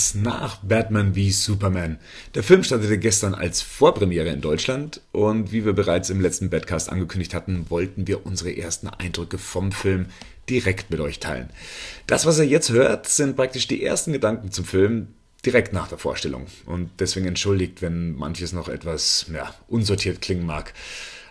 eins nach Batman wie Superman. Der Film startete gestern als Vorpremiere in Deutschland und wie wir bereits im letzten Badcast angekündigt hatten, wollten wir unsere ersten Eindrücke vom Film direkt mit euch teilen. Das, was ihr jetzt hört, sind praktisch die ersten Gedanken zum Film direkt nach der Vorstellung und deswegen entschuldigt, wenn manches noch etwas ja, unsortiert klingen mag.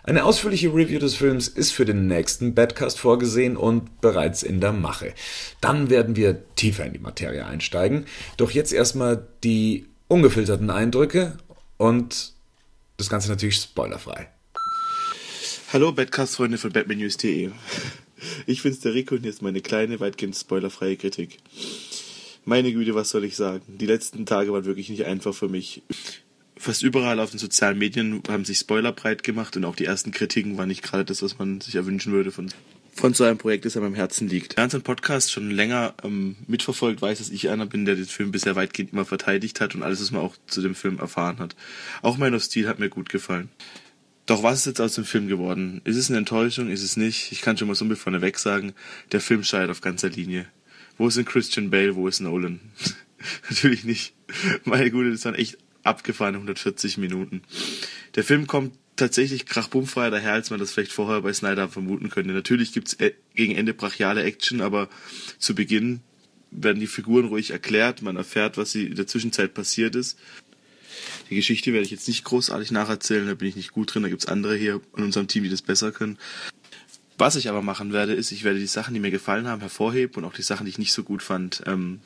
Eine ausführliche Review des Films ist für den nächsten Badcast vorgesehen und bereits in der Mache. Dann werden wir tiefer in die Materie einsteigen. Doch jetzt erstmal die ungefilterten Eindrücke und das Ganze natürlich spoilerfrei. Hallo Badcast-Freunde von batmannews.de. Ich bin's der Rico und ist meine kleine, weitgehend spoilerfreie Kritik. Meine Güte, was soll ich sagen? Die letzten Tage waren wirklich nicht einfach für mich fast überall auf den sozialen Medien haben sich Spoiler breit gemacht und auch die ersten Kritiken waren nicht gerade das, was man sich erwünschen würde von, von so einem Projekt, das einem am Herzen liegt. Wer unseren Podcast schon länger ähm, mitverfolgt, weiß, dass ich einer bin, der den Film bisher weitgehend immer verteidigt hat und alles, was man auch zu dem Film erfahren hat. Auch Man of Steel hat mir gut gefallen. Doch was ist jetzt aus dem Film geworden? Ist es eine Enttäuschung? Ist es nicht? Ich kann schon mal so ein bisschen vorneweg sagen, der Film scheitert auf ganzer Linie. Wo ist denn Christian Bale? Wo ist Nolan? Natürlich nicht. Meine Güte, das waren echt abgefahrene 140 Minuten. Der Film kommt tatsächlich krachbummfreier daher, als man das vielleicht vorher bei Snyder vermuten könnte. Natürlich gibt's äh, gegen Ende brachiale Action, aber zu Beginn werden die Figuren ruhig erklärt, man erfährt, was in der Zwischenzeit passiert ist. Die Geschichte werde ich jetzt nicht großartig nacherzählen, da bin ich nicht gut drin, da gibt's andere hier in unserem Team, die das besser können. Was ich aber machen werde, ist, ich werde die Sachen, die mir gefallen haben, hervorheben und auch die Sachen, die ich nicht so gut fand, ähm,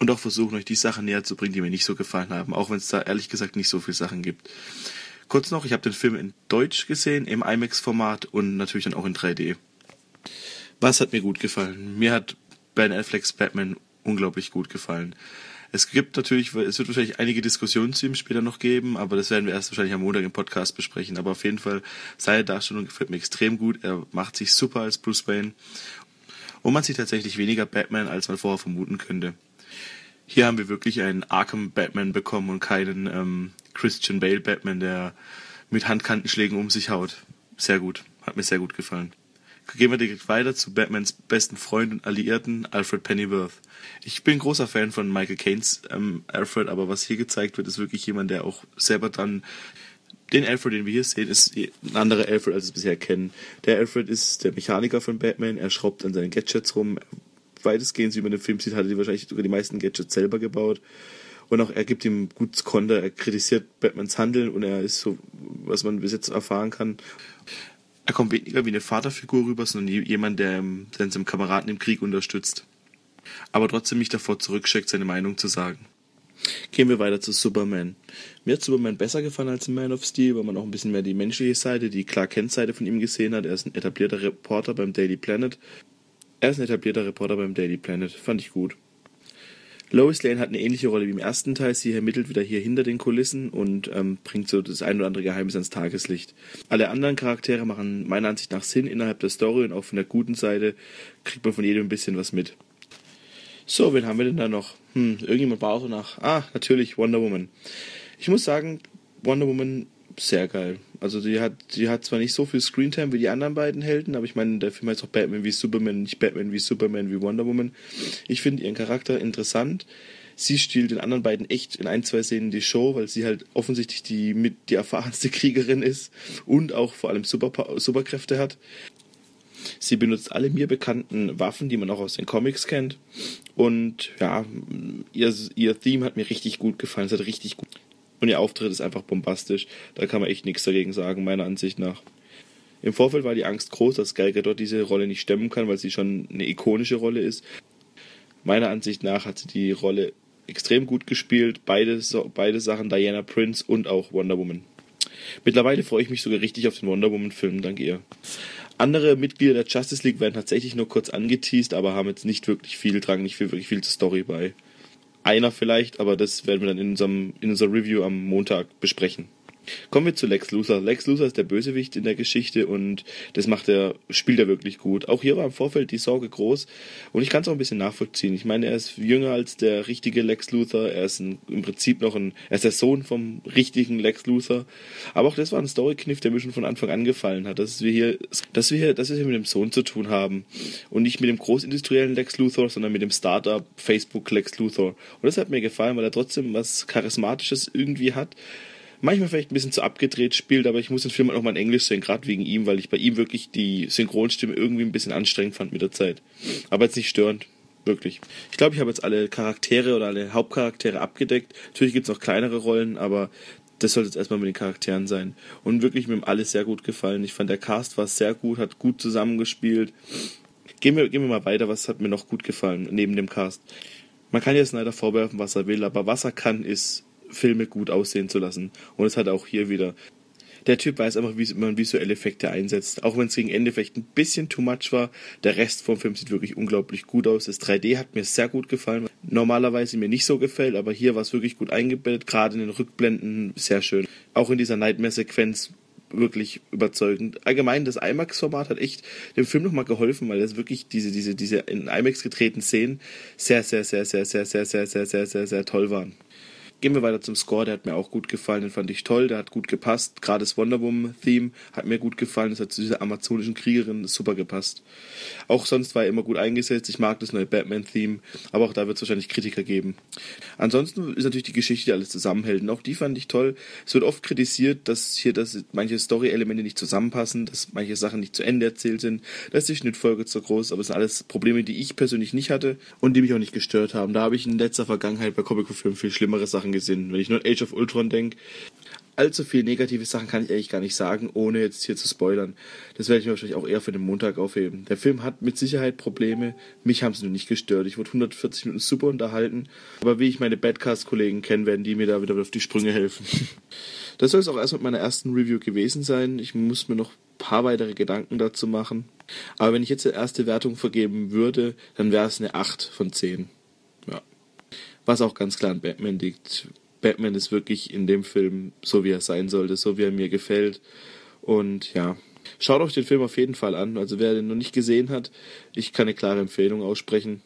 und auch versuchen, euch die Sachen näher zu bringen, die mir nicht so gefallen haben, auch wenn es da ehrlich gesagt nicht so viele Sachen gibt. Kurz noch, ich habe den Film in Deutsch gesehen, im IMAX-Format und natürlich dann auch in 3D. Was hat mir gut gefallen? Mir hat Ben Afflecks Batman unglaublich gut gefallen. Es gibt natürlich, es wird wahrscheinlich einige Diskussionen zu ihm später noch geben, aber das werden wir erst wahrscheinlich am Montag im Podcast besprechen. Aber auf jeden Fall, seine Darstellung gefällt mir extrem gut. Er macht sich super als Bruce Wayne. Und man sieht tatsächlich weniger Batman, als man vorher vermuten könnte. Hier haben wir wirklich einen Arkham Batman bekommen und keinen ähm, Christian Bale Batman, der mit Handkantenschlägen um sich haut. Sehr gut. Hat mir sehr gut gefallen. Gehen wir direkt weiter zu Batmans besten Freund und Alliierten, Alfred Pennyworth. Ich bin großer Fan von Michael Caines ähm, Alfred, aber was hier gezeigt wird, ist wirklich jemand, der auch selber dann den Alfred, den wir hier sehen, ist ein anderer Alfred, als wir es bisher kennen. Der Alfred ist der Mechaniker von Batman, er schraubt an seinen Gadgets rum, weitestgehend, wie man den Film sieht, hat er die wahrscheinlich sogar die meisten Gadgets selber gebaut. Und auch er gibt ihm gut Konter, er kritisiert Batmans Handeln und er ist so, was man bis jetzt erfahren kann. Er kommt weniger wie eine Vaterfigur rüber, sondern jemand, der, der seinem Kameraden im Krieg unterstützt. Aber trotzdem nicht davor zurückschreckt, seine Meinung zu sagen. Gehen wir weiter zu Superman. Mir hat Superman besser gefallen als in Man of Steel, weil man auch ein bisschen mehr die menschliche Seite, die Clark Kent Seite von ihm gesehen hat. Er ist ein etablierter Reporter beim Daily Planet er ist ein etablierter Reporter beim Daily Planet. Fand ich gut. Lois Lane hat eine ähnliche Rolle wie im ersten Teil. Sie ermittelt wieder hier hinter den Kulissen und ähm, bringt so das ein oder andere Geheimnis ans Tageslicht. Alle anderen Charaktere machen meiner Ansicht nach Sinn innerhalb der Story und auch von der guten Seite kriegt man von jedem ein bisschen was mit. So, wen haben wir denn da noch? Hm, irgendjemand war auch. Ah, natürlich Wonder Woman. Ich muss sagen, Wonder Woman sehr geil. Also die hat, die hat zwar nicht so viel Screentime wie die anderen beiden Helden, aber ich meine, der Film heißt auch Batman wie Superman, nicht Batman wie Superman wie Wonder Woman. Ich finde ihren Charakter interessant. Sie stiehlt den anderen beiden echt in ein, zwei Szenen die Show, weil sie halt offensichtlich die mit die erfahrenste Kriegerin ist und auch vor allem Super, Superkräfte hat. Sie benutzt alle mir bekannten Waffen, die man auch aus den Comics kennt. Und ja, ihr, ihr Theme hat mir richtig gut gefallen. Es hat richtig gut und ihr Auftritt ist einfach bombastisch. Da kann man echt nichts dagegen sagen, meiner Ansicht nach. Im Vorfeld war die Angst groß, dass Gal Gadot diese Rolle nicht stemmen kann, weil sie schon eine ikonische Rolle ist. Meiner Ansicht nach hat sie die Rolle extrem gut gespielt. Beide, beide Sachen, Diana Prince und auch Wonder Woman. Mittlerweile freue ich mich sogar richtig auf den Wonder Woman-Film, dank ihr. Andere Mitglieder der Justice League werden tatsächlich nur kurz angeteased, aber haben jetzt nicht wirklich viel, tragen nicht viel, wirklich viel zur Story bei einer vielleicht, aber das werden wir dann in, unserem, in unserer Review am Montag besprechen. Kommen wir zu Lex Luthor. Lex Luthor ist der Bösewicht in der Geschichte und das macht er, spielt er wirklich gut. Auch hier war im Vorfeld die Sorge groß und ich kann es auch ein bisschen nachvollziehen. Ich meine, er ist jünger als der richtige Lex Luthor. Er ist ein, im Prinzip noch ein, er ist der Sohn vom richtigen Lex Luthor. Aber auch das war ein Story-Kniff, der mir schon von Anfang an gefallen hat, dass wir hier, dass wir hier, dass wir hier mit dem Sohn zu tun haben und nicht mit dem großindustriellen Lex Luthor, sondern mit dem Startup Facebook Lex Luthor. Und das hat mir gefallen, weil er trotzdem was Charismatisches irgendwie hat manchmal vielleicht ein bisschen zu abgedreht spielt, aber ich muss den Film auch mal in Englisch sehen, gerade wegen ihm, weil ich bei ihm wirklich die Synchronstimme irgendwie ein bisschen anstrengend fand mit der Zeit. Aber jetzt nicht störend. Wirklich. Ich glaube, ich habe jetzt alle Charaktere oder alle Hauptcharaktere abgedeckt. Natürlich gibt es noch kleinere Rollen, aber das sollte jetzt erstmal mit den Charakteren sein. Und wirklich mir alles sehr gut gefallen. Ich fand, der Cast war sehr gut, hat gut zusammengespielt. Gehen wir, gehen wir mal weiter, was hat mir noch gut gefallen neben dem Cast. Man kann ja Snyder vorwerfen, was er will, aber was er kann, ist Filme gut aussehen zu lassen. Und das hat er auch hier wieder. Der Typ weiß einfach, wie man visuelle Effekte einsetzt. Auch wenn es gegen Ende vielleicht ein bisschen too much war, der Rest vom Film sieht wirklich unglaublich gut aus. Das 3D hat mir sehr gut gefallen. Normalerweise mir nicht so gefällt, aber hier war es wirklich gut eingebettet, gerade in den Rückblenden sehr schön. Auch in dieser Nightmare-Sequenz wirklich überzeugend. Allgemein, das IMAX-Format hat echt dem Film nochmal geholfen, weil es wirklich diese, diese, diese in IMAX getretenen Szenen sehr, sehr, sehr, sehr, sehr, sehr, sehr, sehr, sehr, sehr, sehr toll waren. Gehen wir weiter zum Score, der hat mir auch gut gefallen, den fand ich toll, der hat gut gepasst. Gerade das Wonder Woman-Theme hat mir gut gefallen, das hat zu dieser amazonischen Kriegerin super gepasst. Auch sonst war er immer gut eingesetzt, ich mag das neue Batman-Theme, aber auch da wird es wahrscheinlich Kritiker geben. Ansonsten ist natürlich die Geschichte, die alles zusammenhält, und auch die fand ich toll. Es wird oft kritisiert, dass hier dass manche Story-Elemente nicht zusammenpassen, dass manche Sachen nicht zu Ende erzählt sind, dass die Schnittfolge zu groß, aber es sind alles Probleme, die ich persönlich nicht hatte und die mich auch nicht gestört haben. Da habe ich in letzter Vergangenheit bei Comic-Filmen viel schlimmere Sachen Sachen gesehen. Wenn ich nur an Age of Ultron denke, allzu viele negative Sachen kann ich eigentlich gar nicht sagen, ohne jetzt hier zu spoilern. Das werde ich mir wahrscheinlich auch eher für den Montag aufheben. Der Film hat mit Sicherheit Probleme. Mich haben sie nur nicht gestört. Ich wurde 140 Minuten super unterhalten. Aber wie ich meine Badcast-Kollegen kenne, werden die mir da wieder auf die Sprünge helfen. Das soll es auch erst mit meiner ersten Review gewesen sein. Ich muss mir noch ein paar weitere Gedanken dazu machen. Aber wenn ich jetzt die erste Wertung vergeben würde, dann wäre es eine 8 von 10. Was auch ganz klar an Batman liegt. Batman ist wirklich in dem Film so, wie er sein sollte, so wie er mir gefällt. Und ja, schaut euch den Film auf jeden Fall an. Also wer den noch nicht gesehen hat, ich kann eine klare Empfehlung aussprechen.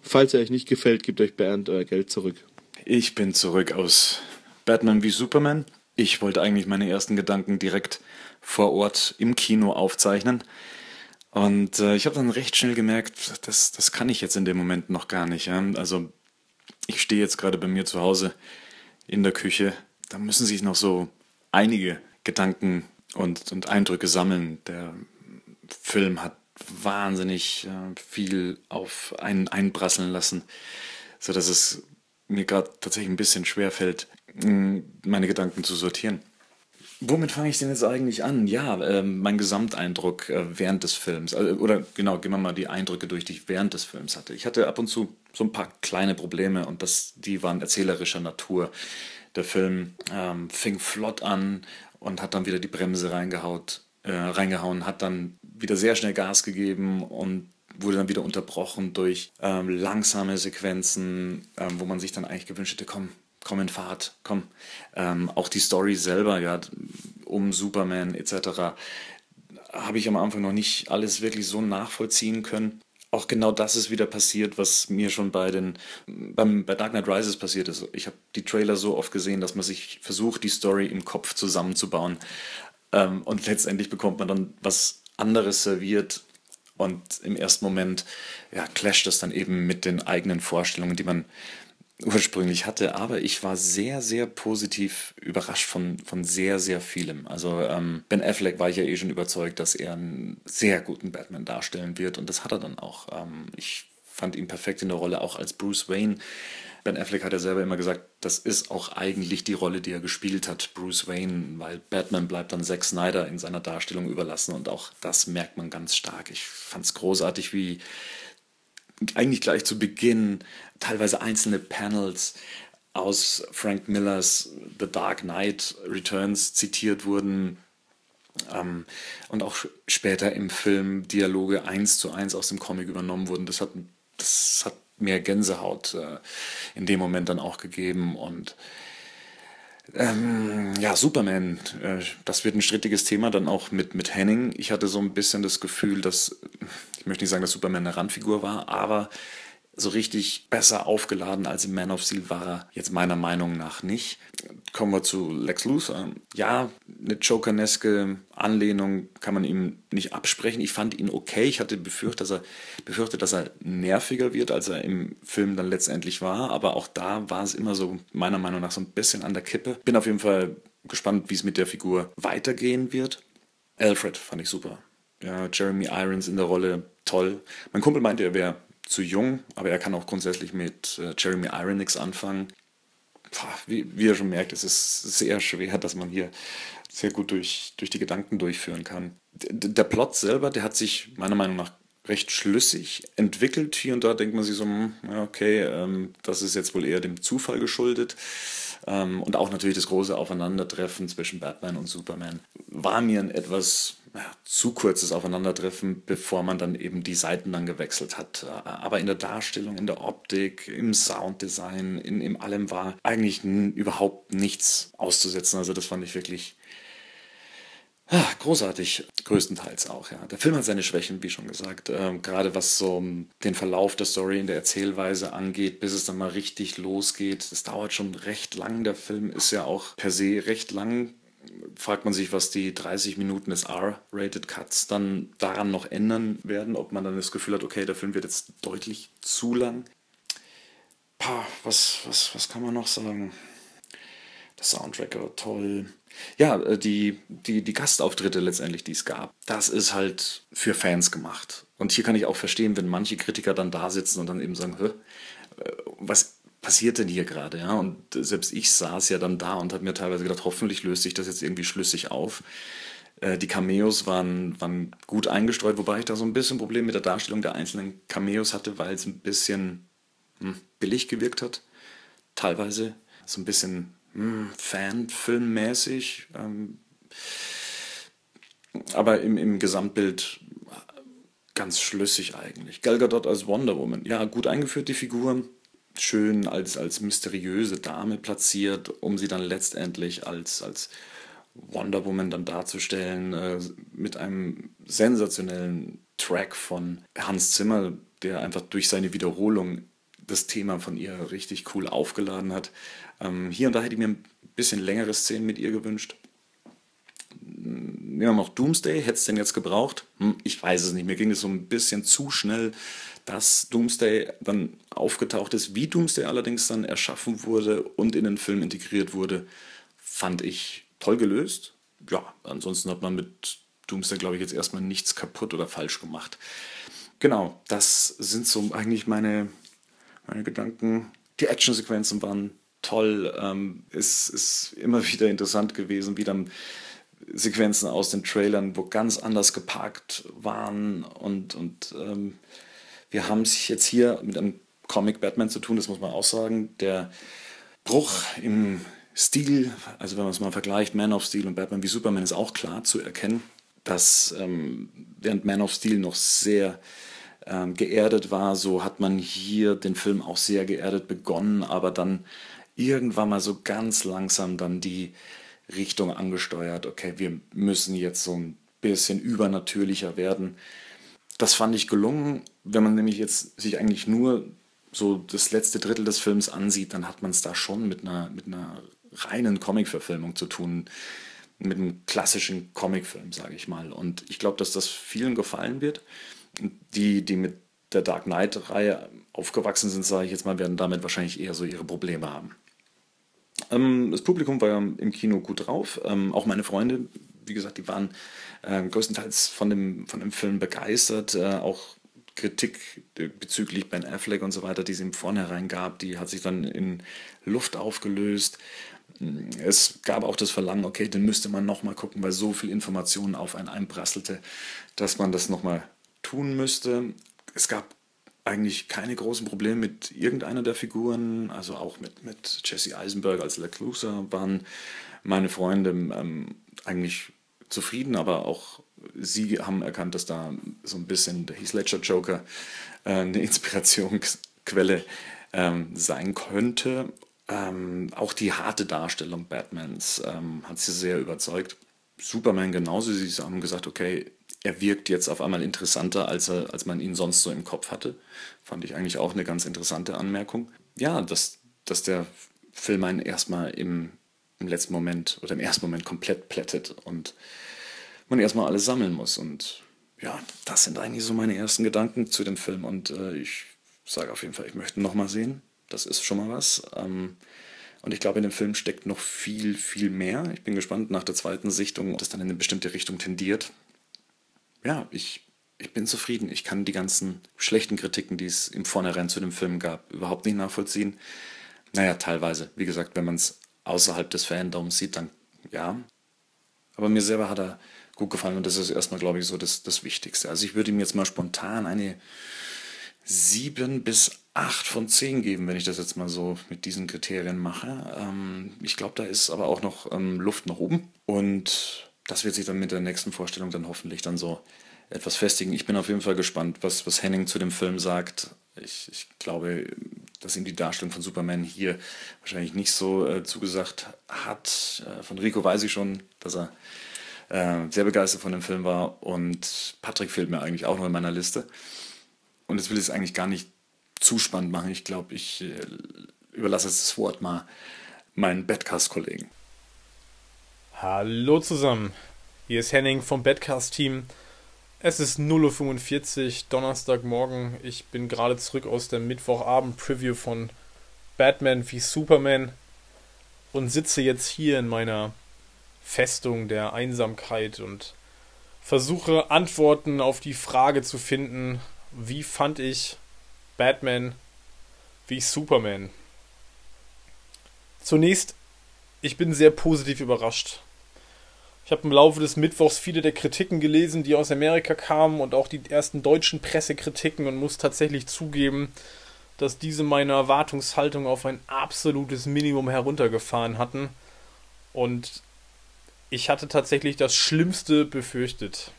Falls er euch nicht gefällt, gebt euch Bernd euer Geld zurück. Ich bin zurück aus Batman wie Superman. Ich wollte eigentlich meine ersten Gedanken direkt vor Ort im Kino aufzeichnen. Und äh, ich habe dann recht schnell gemerkt, das, das kann ich jetzt in dem Moment noch gar nicht. Ja? Also ich stehe jetzt gerade bei mir zu Hause in der Küche. Da müssen sich noch so einige Gedanken und, und Eindrücke sammeln. Der Film hat wahnsinnig äh, viel auf einen einprasseln lassen, sodass es mir gerade tatsächlich ein bisschen schwer fällt, meine Gedanken zu sortieren. Womit fange ich denn jetzt eigentlich an? Ja, äh, mein Gesamteindruck äh, während des Films. Also, oder genau, gehen wir mal die Eindrücke durch, die ich während des Films hatte. Ich hatte ab und zu so ein paar kleine Probleme und das, die waren erzählerischer Natur. Der Film ähm, fing flott an und hat dann wieder die Bremse reingehaut, äh, reingehauen, hat dann wieder sehr schnell Gas gegeben und wurde dann wieder unterbrochen durch ähm, langsame Sequenzen, ähm, wo man sich dann eigentlich gewünscht hätte, komm, komm in Fahrt, komm. Ähm, auch die Story selber, ja, um Superman etc., habe ich am Anfang noch nicht alles wirklich so nachvollziehen können. Auch genau das ist wieder passiert, was mir schon bei den beim, bei Dark Knight Rises passiert ist. Ich habe die Trailer so oft gesehen, dass man sich versucht, die Story im Kopf zusammenzubauen. Ähm, und letztendlich bekommt man dann was anderes serviert. Und im ersten Moment ja, clasht das dann eben mit den eigenen Vorstellungen, die man ursprünglich hatte, aber ich war sehr, sehr positiv überrascht von, von sehr, sehr vielem. Also ähm, Ben Affleck war ich ja eh schon überzeugt, dass er einen sehr guten Batman darstellen wird und das hat er dann auch. Ähm, ich fand ihn perfekt in der Rolle, auch als Bruce Wayne. Ben Affleck hat ja selber immer gesagt, das ist auch eigentlich die Rolle, die er gespielt hat, Bruce Wayne, weil Batman bleibt dann Zack Snyder in seiner Darstellung überlassen und auch das merkt man ganz stark. Ich fand es großartig, wie eigentlich gleich zu Beginn teilweise einzelne Panels aus Frank Millers The Dark Knight Returns zitiert wurden ähm, und auch später im Film Dialoge eins zu eins aus dem Comic übernommen wurden. Das hat, das hat mehr Gänsehaut äh, in dem Moment dann auch gegeben und Ähm, ja, Superman, äh, das wird ein strittiges Thema, dann auch mit, mit Henning. Ich hatte so ein bisschen das Gefühl, dass, möchte nicht sagen, dass Superman eine Randfigur war, aber so richtig besser aufgeladen als im Man of Steel war er jetzt meiner Meinung nach nicht. Kommen wir zu Lex Luthor. Ja, eine Jokerneske Anlehnung kann man ihm nicht absprechen. Ich fand ihn okay. Ich hatte befürchtet, dass er, befürchtet, dass er nerviger wird, als er im Film dann letztendlich war. Aber auch da war es immer so, meiner Meinung nach, so ein bisschen an der Kippe. Bin auf jeden Fall gespannt, wie es mit der Figur weitergehen wird. Alfred fand ich super. Ja, Jeremy Irons in der Rolle toll. Mein Kumpel meinte, er wäre zu jung, aber er kann auch grundsätzlich mit äh, Jeremy Iron nichts anfangen. Pah, wie, wie ihr schon merkt, es ist sehr schwer, dass man hier sehr gut durch, durch die Gedanken durchführen kann. D der Plot selber, der hat sich meiner Meinung nach recht schlüssig entwickelt. Hier und da denkt man sich so, hm, okay, ähm, das ist jetzt wohl eher dem Zufall geschuldet. Ähm, und auch natürlich das große Aufeinandertreffen zwischen Batman und Superman war mir ein etwas ja, zu kurzes Aufeinandertreffen, bevor man dann eben die Seiten dann gewechselt hat. Aber in der Darstellung, in der Optik, im Sounddesign, in, in allem war eigentlich überhaupt nichts auszusetzen. Also das fand ich wirklich Ah, großartig, größtenteils auch, ja. Der Film hat seine Schwächen, wie schon gesagt. Ähm, gerade was so den Verlauf der Story in der Erzählweise angeht, bis es dann mal richtig losgeht. Das dauert schon recht lang. Der Film ist ja auch per se recht lang fragt man sich, was die 30 Minuten des R-Rated Cuts dann daran noch ändern werden, ob man dann das Gefühl hat, okay, der Film wird jetzt deutlich zu lang. Pah, was, was, was kann man noch sagen? Der Soundtrack war toll. Ja, äh, die, die, die Gastauftritte letztendlich, die es gab, das ist halt für Fans gemacht. Und hier kann ich auch verstehen, wenn manche Kritiker dann da sitzen und dann eben sagen, äh, was passiert denn hier gerade? Ja? Und selbst ich saß ja dann da und habe mir teilweise gedacht, hoffentlich löst sich das jetzt irgendwie schlüssig auf. Äh, die Cameos waren, waren gut eingestreut, wobei ich da so ein bisschen Problem mit der Darstellung der einzelnen Cameos hatte, weil es ein bisschen hm, billig gewirkt hat. Teilweise so ein bisschen hm, Fanfilmmäßig. Ähm, aber im, im Gesamtbild ganz schlüssig eigentlich. Gal Gadot als Wonder Woman. Ja, gut eingeführt, die Figur schön als, als mysteriöse Dame platziert, um sie dann letztendlich als, als Wonder Woman dann darzustellen, äh, mit einem sensationellen Track von Hans Zimmer, der einfach durch seine Wiederholung das Thema von ihr richtig cool aufgeladen hat. Ähm, hier und da hätte ich mir ein bisschen längere Szenen mit ihr gewünscht. Nehmen wir noch Doomsday, hätte es denn jetzt gebraucht? Hm, ich weiß es nicht, mir ging es so ein bisschen zu schnell dass Doomsday dann aufgetaucht ist. Wie Doomsday allerdings dann erschaffen wurde und in den Film integriert wurde, fand ich toll gelöst. Ja, ansonsten hat man mit Doomsday, glaube ich, jetzt erstmal nichts kaputt oder falsch gemacht. Genau, das sind so eigentlich meine, meine Gedanken. Die Actionsequenzen waren toll. Ähm, es ist immer wieder interessant gewesen, wie dann Sequenzen aus den Trailern, wo ganz anders geparkt waren und, und ähm, wir haben es jetzt hier mit einem Comic Batman zu tun, das muss man auch sagen. Der Bruch im Stil, also wenn man es mal vergleicht, Man of Steel und Batman wie Superman ist auch klar zu erkennen, dass ähm, während Man of Steel noch sehr ähm, geerdet war, so hat man hier den Film auch sehr geerdet begonnen, aber dann irgendwann mal so ganz langsam dann die Richtung angesteuert, okay, wir müssen jetzt so ein bisschen übernatürlicher werden. Das fand ich gelungen. Wenn man nämlich jetzt sich eigentlich nur so das letzte Drittel des Films ansieht, dann hat man es da schon mit einer, mit einer reinen Comic-Verfilmung zu tun. Mit einem klassischen Comicfilm, sage ich mal. Und ich glaube, dass das vielen gefallen wird. Die, die mit der Dark Knight-Reihe aufgewachsen sind, sage ich jetzt mal, werden damit wahrscheinlich eher so ihre Probleme haben. Ähm, das Publikum war im Kino gut drauf. Ähm, auch meine Freunde, wie gesagt, die waren äh, größtenteils von dem, von dem Film begeistert. Äh, auch Kritik bezüglich Ben Affleck und so weiter, die es im Vornherein gab, die hat sich dann in Luft aufgelöst. Es gab auch das Verlangen, okay, den müsste man nochmal gucken, weil so viel Informationen auf einen einprasselte, dass man das nochmal tun müsste. Es gab eigentlich keine großen Probleme mit irgendeiner der Figuren, also auch mit, mit Jesse Eisenberg als Lex Luthor waren meine Freunde ähm, eigentlich zufrieden, aber auch sie haben erkannt, dass da so ein bisschen der Heath Ledger Joker äh, eine Inspirationsquelle ähm, sein könnte. Ähm, auch die harte Darstellung Batmans ähm, hat sie sehr überzeugt. Superman genauso. Sie haben gesagt, okay, er wirkt jetzt auf einmal interessanter, als, er, als man ihn sonst so im Kopf hatte. Fand ich eigentlich auch eine ganz interessante Anmerkung. Ja, dass, dass der Film einen erstmal im, im letzten Moment oder im ersten Moment komplett plättet und man erstmal alles sammeln muss. Und ja, das sind eigentlich so meine ersten Gedanken zu dem Film. Und äh, ich sage auf jeden Fall, ich möchte ihn nochmal sehen. Das ist schon mal was. Ähm, und ich glaube, in dem Film steckt noch viel, viel mehr. Ich bin gespannt nach der zweiten Sichtung, ob das dann in eine bestimmte Richtung tendiert. Ja, ich, ich bin zufrieden. Ich kann die ganzen schlechten Kritiken, die es im Vornherein zu dem Film gab, überhaupt nicht nachvollziehen. Naja, teilweise. Wie gesagt, wenn man es außerhalb des Fandoms sieht, dann ja. Aber mir selber hat er gut gefallen und das ist erstmal, glaube ich, so das, das Wichtigste. Also ich würde ihm jetzt mal spontan eine 7 bis 8 von 10 geben, wenn ich das jetzt mal so mit diesen Kriterien mache. Ähm, ich glaube, da ist aber auch noch ähm, Luft nach oben und das wird sich dann mit der nächsten Vorstellung dann hoffentlich dann so etwas festigen. Ich bin auf jeden Fall gespannt, was, was Henning zu dem Film sagt. Ich, ich glaube, dass ihm die Darstellung von Superman hier wahrscheinlich nicht so äh, zugesagt hat. Äh, von Rico weiß ich schon, dass er äh, sehr begeistert von dem Film war. Und Patrick fehlt mir eigentlich auch noch in meiner Liste. Und jetzt will ich es eigentlich gar nicht zu spannend machen. Ich glaube, ich äh, überlasse jetzt das Wort mal meinen Badcast-Kollegen. Hallo zusammen. Hier ist Henning vom Badcast-Team. Es ist 0.45 Uhr, Donnerstagmorgen. Ich bin gerade zurück aus der Mittwochabend-Preview von Batman wie Superman und sitze jetzt hier in meiner Festung der Einsamkeit und versuche Antworten auf die Frage zu finden, wie fand ich Batman wie Superman? Zunächst, ich bin sehr positiv überrascht. Ich habe im Laufe des Mittwochs viele der Kritiken gelesen, die aus Amerika kamen und auch die ersten deutschen Pressekritiken und muss tatsächlich zugeben, dass diese meine Erwartungshaltung auf ein absolutes Minimum heruntergefahren hatten. Und ich hatte tatsächlich das Schlimmste befürchtet.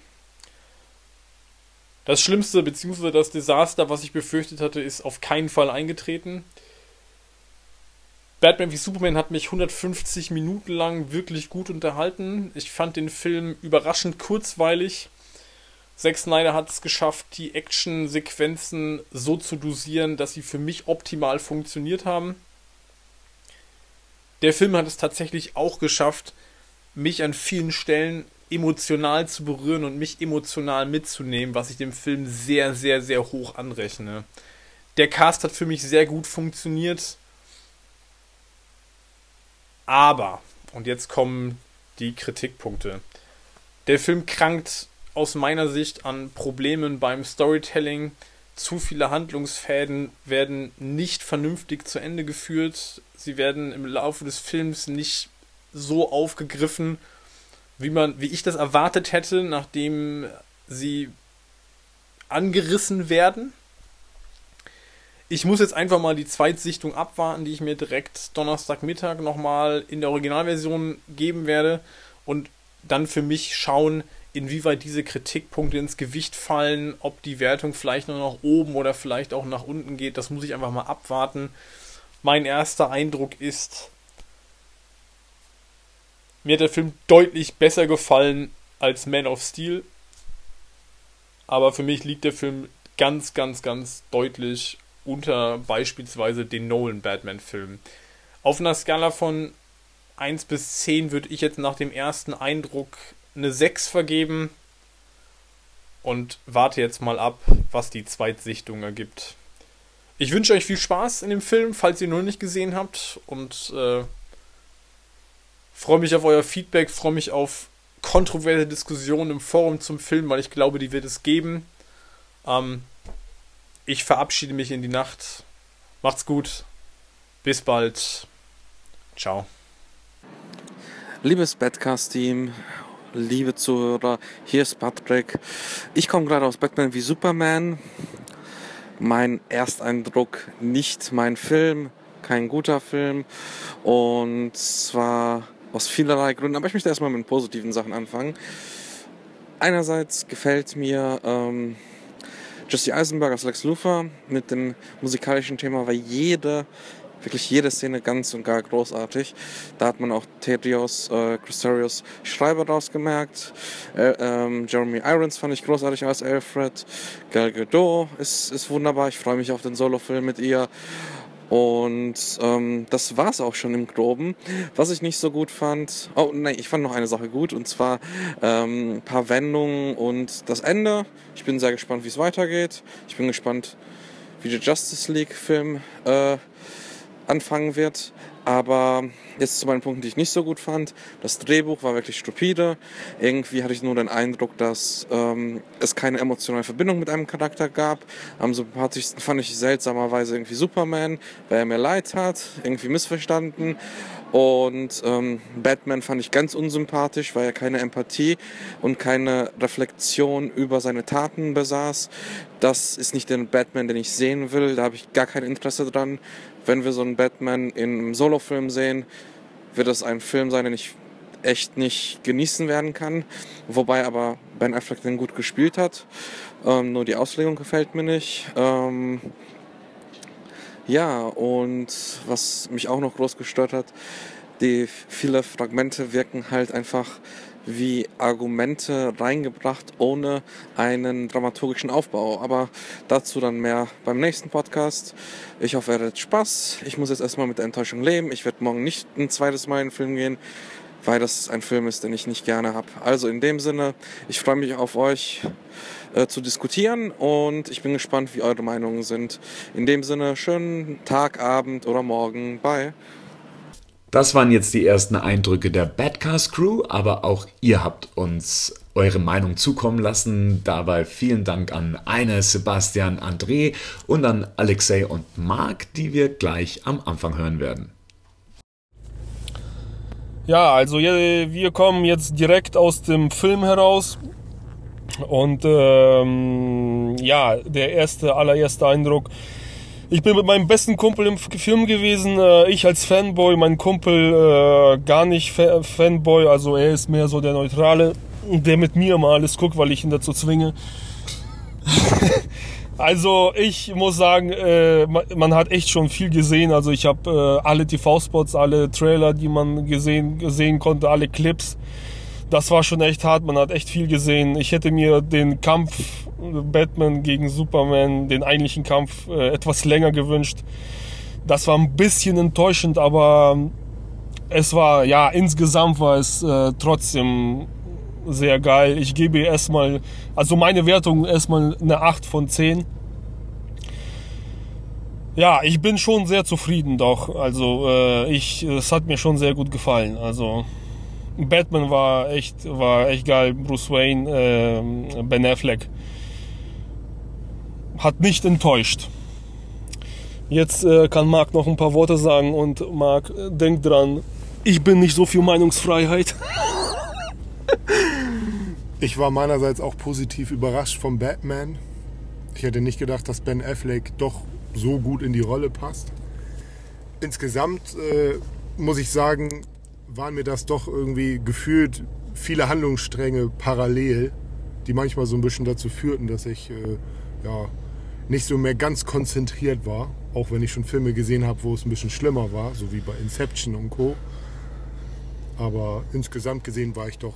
Das Schlimmste bzw. das Desaster, was ich befürchtet hatte, ist auf keinen Fall eingetreten. Batman wie Superman hat mich 150 Minuten lang wirklich gut unterhalten. Ich fand den Film überraschend kurzweilig. Zack Snyder hat es geschafft, die Action-Sequenzen so zu dosieren, dass sie für mich optimal funktioniert haben. Der Film hat es tatsächlich auch geschafft, mich an vielen Stellen emotional zu berühren und mich emotional mitzunehmen, was ich dem Film sehr, sehr, sehr hoch anrechne. Der Cast hat für mich sehr gut funktioniert. Aber, und jetzt kommen die Kritikpunkte. Der Film krankt aus meiner Sicht an Problemen beim Storytelling. Zu viele Handlungsfäden werden nicht vernünftig zu Ende geführt. Sie werden im Laufe des Films nicht so aufgegriffen, wie man, wie ich das erwartet hätte, nachdem sie angerissen werden. Ich muss jetzt einfach mal die Zweitsichtung abwarten, die ich mir direkt Donnerstagmittag nochmal in der Originalversion geben werde und dann für mich schauen, inwieweit diese Kritikpunkte ins Gewicht fallen, ob die Wertung vielleicht nur nach oben oder vielleicht auch nach unten geht. Das muss ich einfach mal abwarten. Mein erster Eindruck ist, mir hat der Film deutlich besser gefallen als Man of Steel. Aber für mich liegt der Film ganz, ganz, ganz deutlich unter beispielsweise den Nolan Batman-Filmen. Auf einer Skala von 1 bis 10 würde ich jetzt nach dem ersten Eindruck eine 6 vergeben und warte jetzt mal ab, was die Zweitsichtung ergibt. Ich wünsche euch viel Spaß in dem Film, falls ihr ihn noch nicht gesehen habt und äh, freue mich auf euer Feedback, freue mich auf kontroverse Diskussionen im Forum zum Film, weil ich glaube, die wird es geben. Ähm, ich verabschiede mich in die Nacht. Macht's gut. Bis bald. Ciao. Liebes Badcast-Team, liebe Zuhörer, hier ist Patrick. Ich komme gerade aus Batman wie Superman. Mein Ersteindruck, nicht mein Film, kein guter Film. Und zwar aus vielerlei Gründen, aber ich möchte erstmal mit positiven Sachen anfangen. Einerseits gefällt mir ähm, Jesse Eisenberg als Lex Luthor mit dem musikalischen Thema, weil jede wirklich jede Szene ganz und gar großartig. Da hat man auch Tedrios äh, Christorius Schreiber rausgemerkt. Äh, ähm, Jeremy Irons fand ich großartig als Alfred. Gal Gadot ist, ist wunderbar. Ich freue mich auf den Solo-Film mit ihr. Und ähm, das war's auch schon im Groben. Was ich nicht so gut fand, oh nein, ich fand noch eine Sache gut und zwar ähm, ein paar Wendungen und das Ende. Ich bin sehr gespannt, wie es weitergeht. Ich bin gespannt, wie der Justice League Film äh, anfangen wird. Aber jetzt zu meinen Punkten, die ich nicht so gut fand. Das Drehbuch war wirklich stupide. Irgendwie hatte ich nur den Eindruck, dass ähm, es keine emotionale Verbindung mit einem Charakter gab. Am sympathischsten fand ich seltsamerweise irgendwie Superman, weil er mir leid hat, irgendwie missverstanden. Und ähm, Batman fand ich ganz unsympathisch, weil er keine Empathie und keine Reflexion über seine Taten besaß. Das ist nicht der Batman, den ich sehen will. Da habe ich gar kein Interesse dran wenn wir so einen Batman in einem Solo-Film sehen, wird das ein Film sein, den ich echt nicht genießen werden kann. Wobei aber Ben Affleck den gut gespielt hat. Ähm, nur die Auslegung gefällt mir nicht. Ähm, ja, und was mich auch noch groß gestört hat, die viele Fragmente wirken halt einfach wie Argumente reingebracht ohne einen dramaturgischen Aufbau. Aber dazu dann mehr beim nächsten Podcast. Ich hoffe, ihr hattet Spaß. Ich muss jetzt erstmal mit der Enttäuschung leben. Ich werde morgen nicht ein zweites Mal in den Film gehen, weil das ein Film ist, den ich nicht gerne habe. Also in dem Sinne, ich freue mich auf euch äh, zu diskutieren und ich bin gespannt, wie eure Meinungen sind. In dem Sinne, schönen Tag, Abend oder Morgen. Bye. Das waren jetzt die ersten Eindrücke der Badcast Crew, aber auch ihr habt uns eure Meinung zukommen lassen. Dabei vielen Dank an Eine, Sebastian, André und an Alexei und Marc, die wir gleich am Anfang hören werden. Ja, also wir kommen jetzt direkt aus dem Film heraus. Und ähm, ja, der erste, allererste Eindruck ich bin mit meinem besten Kumpel im Film gewesen. Äh, ich als Fanboy, mein Kumpel äh, gar nicht Fanboy. Also er ist mehr so der Neutrale, der mit mir mal alles guckt, weil ich ihn dazu zwinge. also ich muss sagen, äh, man hat echt schon viel gesehen. Also ich habe alle TV-Spots, alle Trailer, die man gesehen, sehen konnte, alle Clips das war schon echt hart. Man hat echt viel gesehen. Ich hätte mir den Kampf Batman gegen Superman, den eigentlichen Kampf, äh, etwas länger gewünscht. Das war ein bisschen enttäuschend, aber es war, ja, insgesamt war es äh, trotzdem sehr geil. Ich gebe erstmal, also meine Wertung erstmal eine 8 von 10. Ja, ich bin schon sehr zufrieden doch. Also äh, ich, es hat mir schon sehr gut gefallen. Also Batman war echt, war echt geil. Bruce Wayne, äh, Ben Affleck. Hat nicht enttäuscht. Jetzt äh, kann Marc noch ein paar Worte sagen und Marc, äh, denkt dran, ich bin nicht so für Meinungsfreiheit. ich war meinerseits auch positiv überrascht vom Batman. Ich hätte nicht gedacht, dass Ben Affleck doch so gut in die Rolle passt. Insgesamt äh, muss ich sagen, waren mir das doch irgendwie gefühlt viele Handlungsstränge parallel, die manchmal so ein bisschen dazu führten, dass ich äh, ja, nicht so mehr ganz konzentriert war. Auch wenn ich schon Filme gesehen habe, wo es ein bisschen schlimmer war, so wie bei Inception und Co. Aber insgesamt gesehen war ich doch,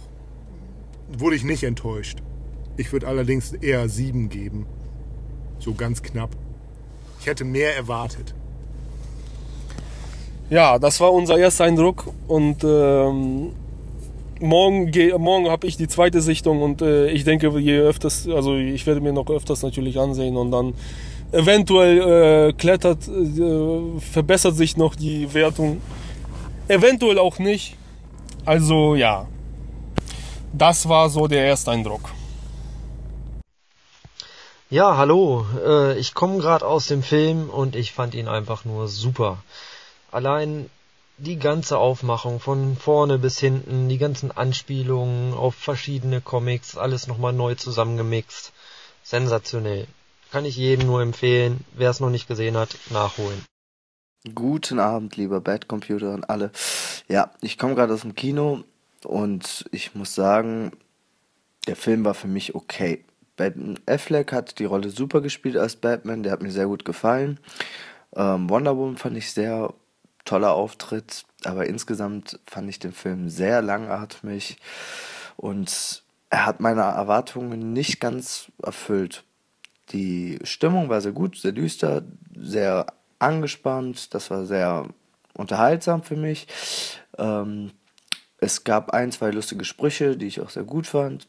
wurde ich nicht enttäuscht. Ich würde allerdings eher sieben geben. So ganz knapp. Ich hätte mehr erwartet ja, das war unser erster Eindruck und ähm, morgen, morgen habe ich die zweite Sichtung und äh, ich denke, je öfters, also ich werde mir noch öfters natürlich ansehen und dann eventuell äh, klettert, äh, verbessert sich noch die Wertung, eventuell auch nicht. Also ja, das war so der erste Eindruck. Ja, hallo. Äh, ich komme gerade aus dem Film und ich fand ihn einfach nur super. Allein die ganze Aufmachung von vorne bis hinten, die ganzen Anspielungen auf verschiedene Comics, alles nochmal neu zusammengemixt. Sensationell. Kann ich jedem nur empfehlen, wer es noch nicht gesehen hat, nachholen. Guten Abend, lieber Bad Computer und alle. Ja, ich komme gerade aus dem Kino und ich muss sagen, der Film war für mich okay. Ben Affleck hat die Rolle super gespielt als Batman, der hat mir sehr gut gefallen. Ähm, Wonder Woman fand ich sehr toller Auftritt, aber insgesamt fand ich den Film sehr langatmig und er hat meine Erwartungen nicht ganz erfüllt. Die Stimmung war sehr gut, sehr düster, sehr angespannt, das war sehr unterhaltsam für mich. Ähm, es gab ein, zwei lustige Sprüche, die ich auch sehr gut fand.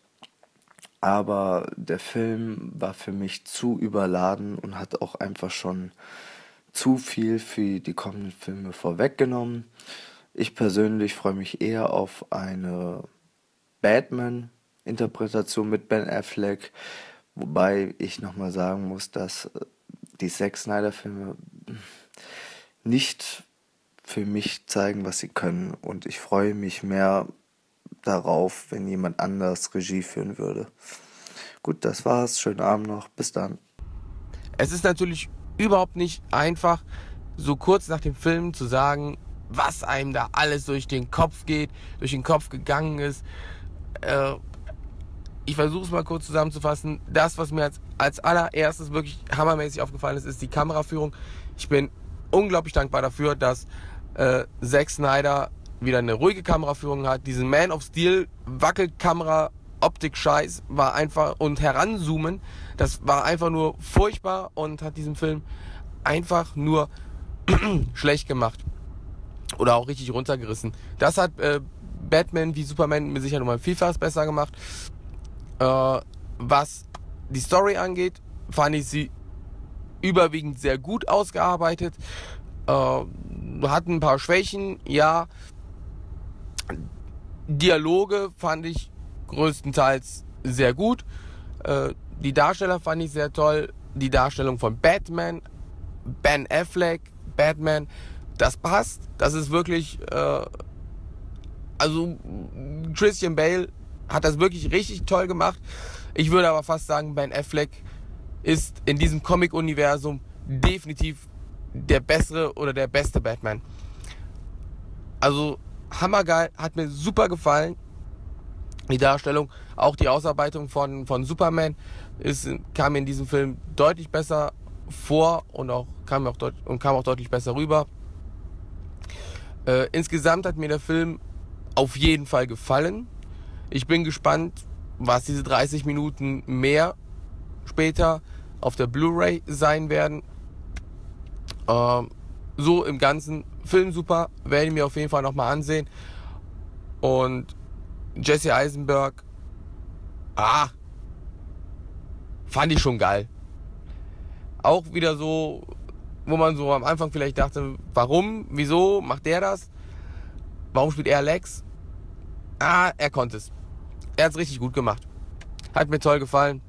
Aber der Film war für mich zu überladen und hat auch einfach schon zu viel für die kommenden Filme vorweggenommen. Ich persönlich freue mich eher auf eine Batman-Interpretation mit Ben Affleck, wobei ich nochmal sagen muss, dass die Zack Snyder-Filme nicht für mich zeigen, was sie können. Und ich freue mich mehr darauf, wenn jemand anders Regie führen würde. Gut, das war's. Schönen Abend noch. Bis dann. Es ist natürlich überhaupt nicht einfach, so kurz nach dem Film zu sagen, was einem da alles durch den Kopf geht, durch den Kopf gegangen ist. Äh, ich versuche es mal kurz zusammenzufassen. Das, was mir als, als allererstes wirklich hammermäßig aufgefallen ist, ist die Kameraführung. Ich bin unglaublich dankbar dafür, dass äh, Zack Snyder wieder eine ruhige Kameraführung hat. Diesen Man of Steel Wackelkamera Optik-Scheiß war einfach und heranzoomen, das war einfach nur furchtbar und hat diesen Film einfach nur schlecht gemacht. Oder auch richtig runtergerissen. Das hat äh, Batman wie Superman mir sicher nochmal vielfaches besser gemacht. Äh, was die Story angeht, fand ich sie überwiegend sehr gut ausgearbeitet. Äh, hat ein paar Schwächen, ja. Dialoge fand ich größtenteils sehr gut. Äh, die Darsteller fand ich sehr toll. Die Darstellung von Batman, Ben Affleck, Batman, das passt. Das ist wirklich, äh, also Christian Bale hat das wirklich richtig toll gemacht. Ich würde aber fast sagen, Ben Affleck ist in diesem Comic-Universum definitiv der bessere oder der beste Batman. Also hammergeil, hat mir super gefallen. Die Darstellung, auch die Ausarbeitung von, von Superman ist, kam in diesem Film deutlich besser vor und auch kam auch, deut und kam auch deutlich besser rüber. Äh, insgesamt hat mir der Film auf jeden Fall gefallen. Ich bin gespannt, was diese 30 Minuten mehr später auf der Blu-ray sein werden. Ähm, so im Ganzen Film super, werde ich mir auf jeden Fall nochmal ansehen. Und Jesse Eisenberg, ah, fand ich schon geil. Auch wieder so, wo man so am Anfang vielleicht dachte, warum, wieso macht der das? Warum spielt er Lex? Ah, er konnte es. Er hat es richtig gut gemacht. Hat mir toll gefallen.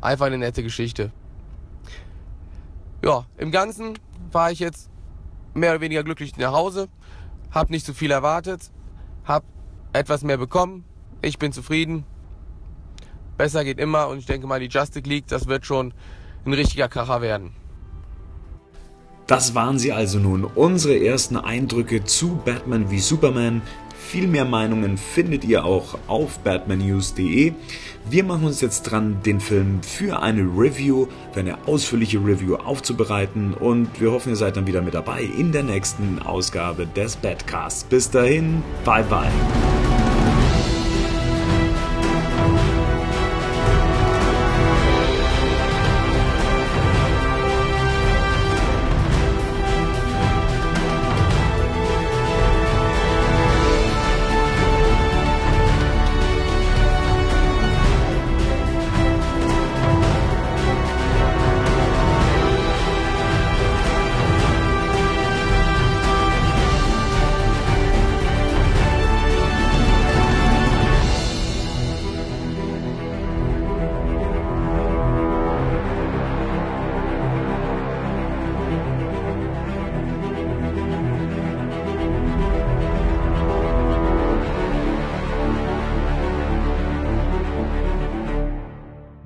Einfach eine nette Geschichte. Ja, im Ganzen war ich jetzt mehr oder weniger glücklich nach Hause. Hab nicht zu viel erwartet. Hab etwas mehr bekommen. Ich bin zufrieden. Besser geht immer und ich denke mal, die Justice League, das wird schon ein richtiger Kracher werden. Das waren sie also nun, unsere ersten Eindrücke zu Batman wie Superman. Viel mehr Meinungen findet ihr auch auf batmannews.de. Wir machen uns jetzt dran, den Film für eine Review, für eine ausführliche Review aufzubereiten und wir hoffen, ihr seid dann wieder mit dabei in der nächsten Ausgabe des Badcasts. Bis dahin, bye bye.